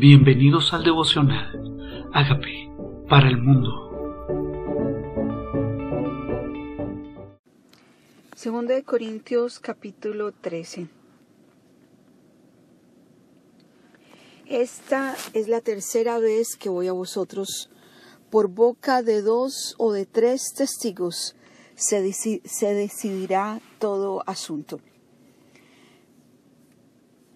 Bienvenidos al devocional. Hágame para el mundo. Segundo de Corintios capítulo 13. Esta es la tercera vez que voy a vosotros. Por boca de dos o de tres testigos se, se decidirá todo asunto.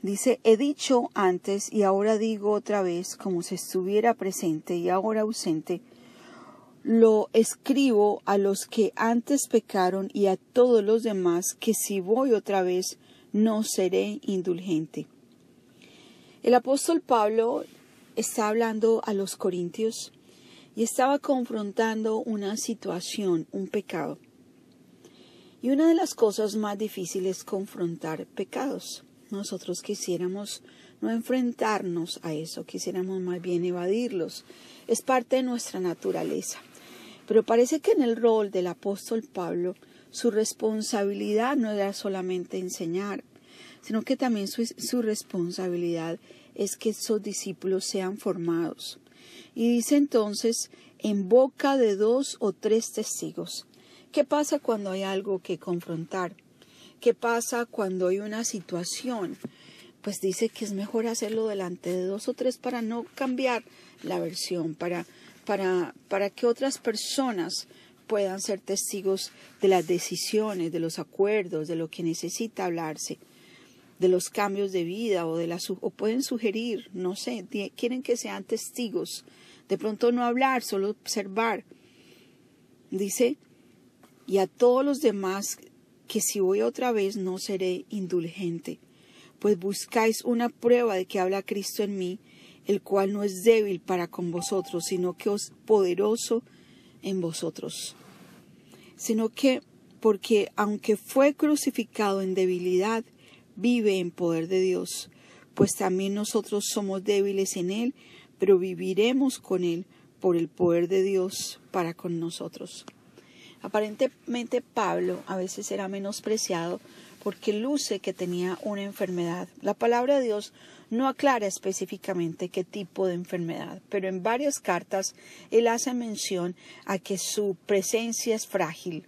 Dice, he dicho antes y ahora digo otra vez, como si estuviera presente y ahora ausente, lo escribo a los que antes pecaron y a todos los demás, que si voy otra vez no seré indulgente. El apóstol Pablo está hablando a los corintios y estaba confrontando una situación, un pecado. Y una de las cosas más difíciles es confrontar pecados nosotros quisiéramos no enfrentarnos a eso, quisiéramos más bien evadirlos. Es parte de nuestra naturaleza. Pero parece que en el rol del apóstol Pablo, su responsabilidad no era solamente enseñar, sino que también su, responsabilidad es que esos discípulos sean formados. Y dice entonces, en boca de dos o tres testigos. ¿Qué pasa cuando hay algo que confrontar? ¿Qué pasa cuando hay una situación? Pues dice que es mejor hacerlo delante de dos o tres para no cambiar la versión, para, para, para que otras personas puedan ser testigos de las decisiones, de los acuerdos, de lo que necesita hablarse, de los cambios de vida o de la o pueden sugerir, no sé, quieren que sean testigos, de pronto no hablar, solo observar. Dice, y a todos los demás que si voy otra vez no seré indulgente, pues buscáis una prueba de que habla Cristo en mí, el cual no es débil para con vosotros, sino que es poderoso en vosotros. Sino que, porque aunque fue crucificado en debilidad, vive en poder de Dios, pues también nosotros somos débiles en Él, pero viviremos con Él por el poder de Dios para con nosotros. Aparentemente Pablo a veces era menospreciado porque luce que tenía una enfermedad. La palabra de Dios no aclara específicamente qué tipo de enfermedad, pero en varias cartas él hace mención a que su presencia es frágil.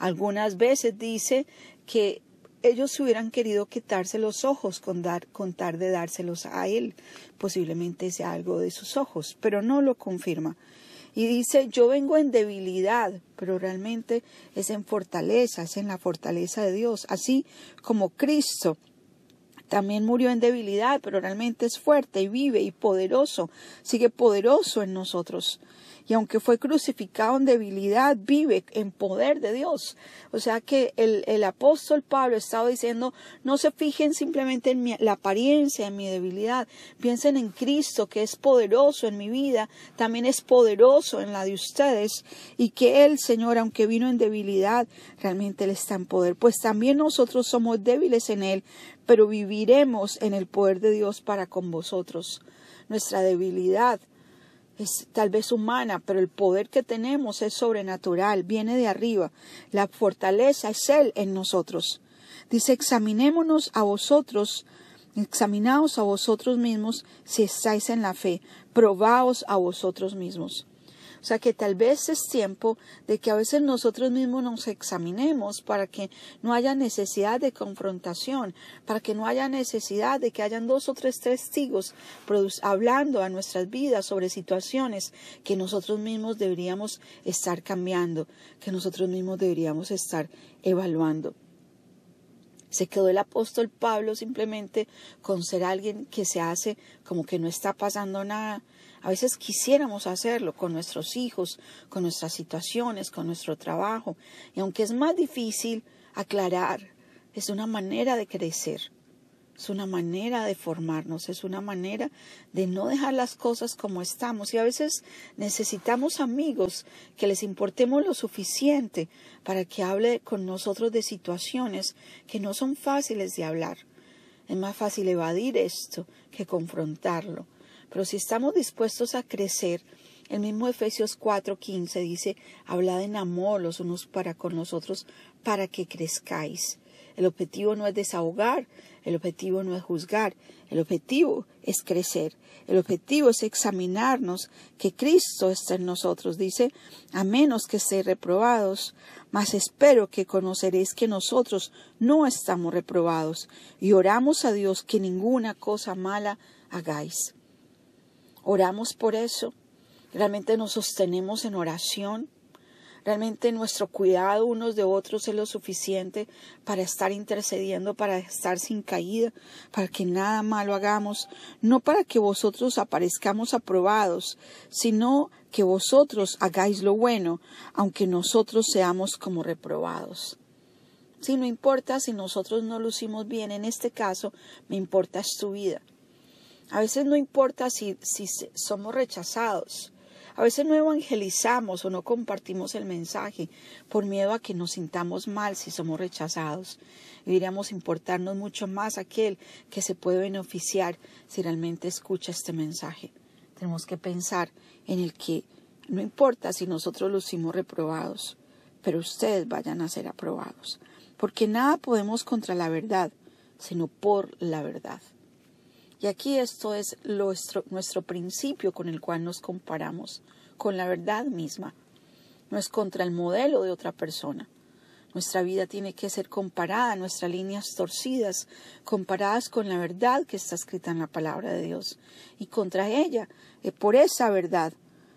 Algunas veces dice que ellos hubieran querido quitarse los ojos con, dar, contar de dárselos a él. Posiblemente sea algo de sus ojos, pero no lo confirma. Y dice, yo vengo en debilidad, pero realmente es en fortaleza, es en la fortaleza de Dios, así como Cristo también murió en debilidad, pero realmente es fuerte y vive y poderoso, sigue poderoso en nosotros y aunque fue crucificado en debilidad, vive en poder de Dios. O sea que el, el apóstol Pablo estaba diciendo, no se fijen simplemente en la apariencia, en mi debilidad, piensen en Cristo, que es poderoso en mi vida, también es poderoso en la de ustedes, y que Él, Señor, aunque vino en debilidad, realmente Él está en poder. Pues también nosotros somos débiles en Él, pero viviremos en el poder de Dios para con vosotros. Nuestra debilidad es tal vez humana, pero el poder que tenemos es sobrenatural, viene de arriba. La fortaleza es Él en nosotros. Dice, examinémonos a vosotros, examinaos a vosotros mismos si estáis en la fe, probaos a vosotros mismos. O sea que tal vez es tiempo de que a veces nosotros mismos nos examinemos para que no haya necesidad de confrontación, para que no haya necesidad de que hayan dos o tres testigos hablando a nuestras vidas sobre situaciones que nosotros mismos deberíamos estar cambiando, que nosotros mismos deberíamos estar evaluando. Se quedó el apóstol Pablo simplemente con ser alguien que se hace como que no está pasando nada, a veces quisiéramos hacerlo con nuestros hijos, con nuestras situaciones, con nuestro trabajo. Y aunque es más difícil aclarar, es una manera de crecer. Es una manera de formarnos, es una manera de no dejar las cosas como estamos. Y a veces necesitamos amigos que les importemos lo suficiente para que hable con nosotros de situaciones que no son fáciles de hablar. Es más fácil evadir esto que confrontarlo. Pero si estamos dispuestos a crecer, el mismo Efesios 4:15 dice, hablad en amor los unos para con los otros para que crezcáis. El objetivo no es desahogar, el objetivo no es juzgar, el objetivo es crecer, el objetivo es examinarnos que Cristo está en nosotros. Dice, a menos que estéis reprobados, mas espero que conoceréis que nosotros no estamos reprobados y oramos a Dios que ninguna cosa mala hagáis. Oramos por eso. Realmente nos sostenemos en oración. Realmente nuestro cuidado unos de otros es lo suficiente para estar intercediendo, para estar sin caída, para que nada malo hagamos, no para que vosotros aparezcamos aprobados, sino que vosotros hagáis lo bueno, aunque nosotros seamos como reprobados. Si no importa si nosotros no lucimos bien, en este caso me importa es tu vida. A veces no importa si, si somos rechazados. A veces no evangelizamos o no compartimos el mensaje por miedo a que nos sintamos mal si somos rechazados. Deberíamos importarnos mucho más aquel que se puede beneficiar si realmente escucha este mensaje. Tenemos que pensar en el que no importa si nosotros lucimos reprobados, pero ustedes vayan a ser aprobados, porque nada podemos contra la verdad, sino por la verdad. Y aquí esto es nuestro, principio con el cual nos comparamos, con la verdad misma. No es contra el modelo de otra persona. Nuestra vida tiene que ser comparada, nuestras líneas torcidas, comparadas con la verdad que está escrita en la palabra de Dios. Y contra ella, eh, por esa verdad,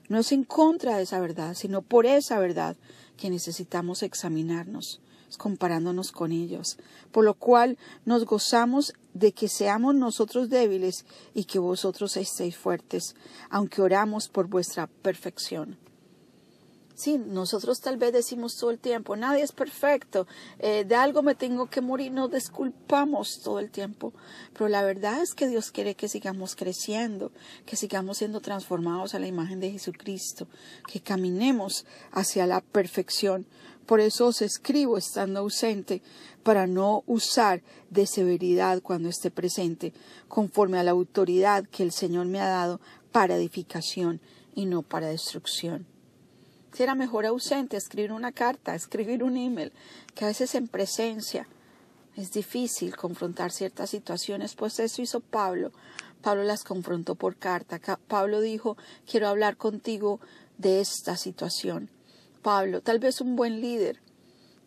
no es en contra de esa verdad, sino por esa verdad que necesitamos examinarnos comparándonos con ellos, por lo cual nos gozamos de que seamos nosotros débiles y que vosotros estéis fuertes, aunque oramos por vuestra perfección. Sí, nosotros tal vez decimos todo el tiempo, nadie es perfecto, eh, de algo me tengo que morir, nos disculpamos todo el tiempo, pero la verdad es que Dios quiere que sigamos creciendo, que sigamos siendo transformados a la imagen de Jesucristo, que caminemos hacia la perfección, por eso os escribo estando ausente, para no usar de severidad cuando esté presente, conforme a la autoridad que el Señor me ha dado para edificación y no para destrucción. Será mejor ausente, escribir una carta, escribir un email, que a veces en presencia es difícil confrontar ciertas situaciones, pues eso hizo Pablo. Pablo las confrontó por carta. Pablo dijo, quiero hablar contigo de esta situación. Pablo, tal vez un buen líder,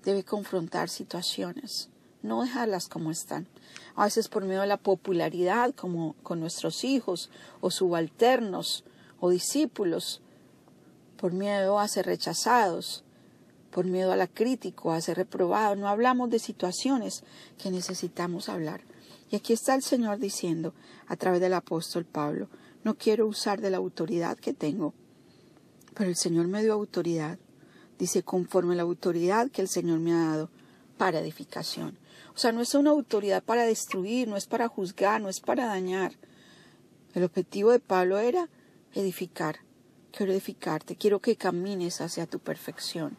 debe confrontar situaciones, no dejarlas como están. A veces por medio de la popularidad, como con nuestros hijos o subalternos o discípulos, por miedo a ser rechazados, por miedo a la crítica, a ser reprobados. No hablamos de situaciones que necesitamos hablar. Y aquí está el Señor diciendo, a través del apóstol Pablo, no quiero usar de la autoridad que tengo, pero el Señor me dio autoridad dice, conforme a la autoridad que el Señor me ha dado para edificación. O sea, no es una autoridad para destruir, no es para juzgar, no es para dañar. El objetivo de Pablo era edificar. Quiero edificarte, quiero que camines hacia tu perfección.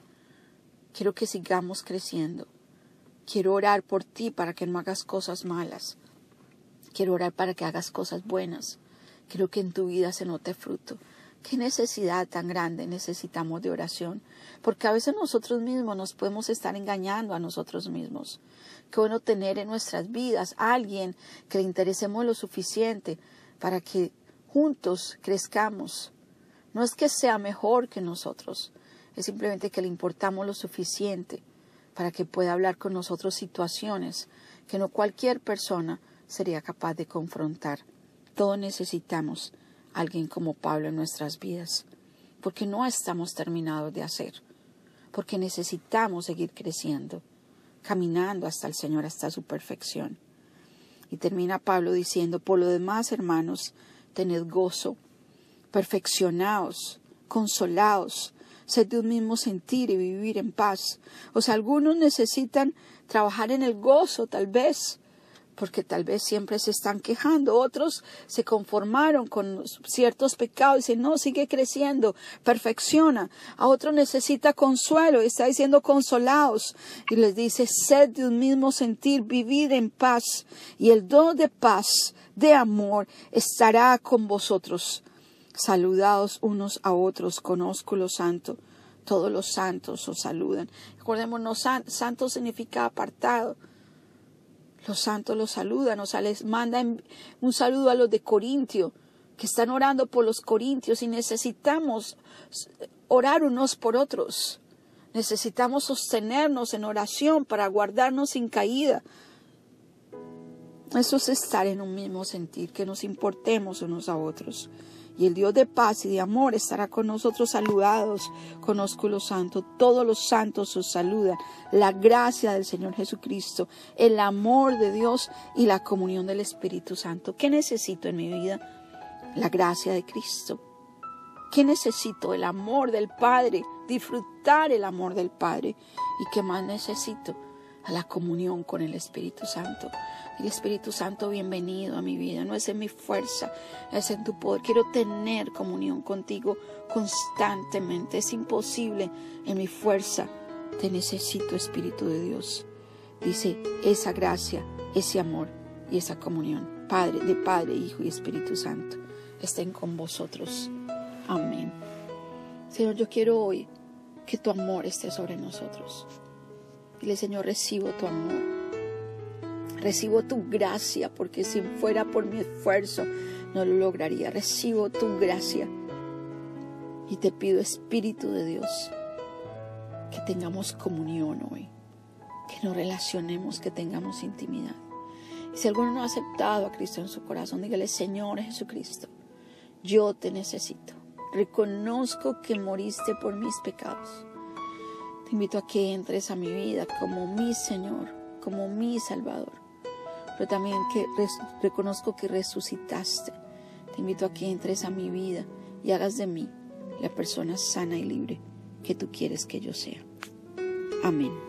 Quiero que sigamos creciendo. Quiero orar por ti para que no hagas cosas malas. Quiero orar para que hagas cosas buenas. Quiero que en tu vida se note fruto. ¿Qué necesidad tan grande necesitamos de oración? Porque a veces nosotros mismos nos podemos estar engañando a nosotros mismos. Qué bueno tener en nuestras vidas a alguien que le interesemos lo suficiente para que juntos crezcamos. No es que sea mejor que nosotros, es simplemente que le importamos lo suficiente para que pueda hablar con nosotros situaciones que no cualquier persona sería capaz de confrontar. Todos necesitamos alguien como Pablo en nuestras vidas, porque no estamos terminados de hacer, porque necesitamos seguir creciendo, caminando hasta el Señor, hasta su perfección. Y termina Pablo diciendo, por lo demás, hermanos, tened gozo, perfeccionaos, consolaos, sed de un mismo sentir y vivir en paz. O sea, algunos necesitan trabajar en el gozo, tal vez, porque tal vez siempre se están quejando. Otros se conformaron con ciertos pecados y dicen, no, sigue creciendo, perfecciona. A otro necesita consuelo y está diciendo consolaos. Y les dice, sed de un mismo sentir, vivid en paz. Y el don de paz, de amor, estará con vosotros. Saludaos unos a otros con ósculo santo. Todos los santos os saludan. Recordemos, santo significa apartado Los santos los saludan, nos les manda un saludo a los de Corintio, que están orando por los corintios y necesitamos orar unos por otros. Necesitamos sostenernos en oración para guardarnos sin caída. Eso es estar en un mismo sentir, que nos importemos unos a otros. Y el Dios de paz y de amor estará con nosotros saludados Conozco los santos. Todos los santos os saludan. La gracia del Señor Jesucristo, el amor de Dios y la comunión del Espíritu Santo. ¿Qué necesito en mi vida? La gracia de Cristo. ¿Qué necesito? El amor del Padre. Disfrutar el amor del Padre. ¿Y qué más necesito? A la comunión con el Espíritu Santo. El Espíritu Santo, bienvenido a mi vida. No es en mi fuerza, es en tu poder. Quiero tener comunión contigo constantemente. Es imposible en mi fuerza. Te necesito, Espíritu de Dios. Dice esa gracia, ese amor y esa comunión. Padre, de Padre, Hijo y Espíritu Santo, estén con vosotros. Amén. Señor, yo quiero hoy que tu amor esté sobre nosotros. Dile, Señor, recibo tu amor. Recibo tu gracia, porque si fuera por mi esfuerzo no lo lograría. Recibo tu gracia. Y te pido, Espíritu de Dios, que tengamos comunión hoy, que nos relacionemos, que tengamos intimidad. Y si alguno no ha aceptado a Cristo en su corazón, dígale, Señor Jesucristo, yo te necesito. Reconozco que moriste por mis pecados. Te invito a que entres a mi vida como mi Señor, como mi Salvador pero también que reconozco que resucitaste. Te invito a que entres a mi vida y hagas de mí la persona sana y libre que tú quieres que yo sea. Amén.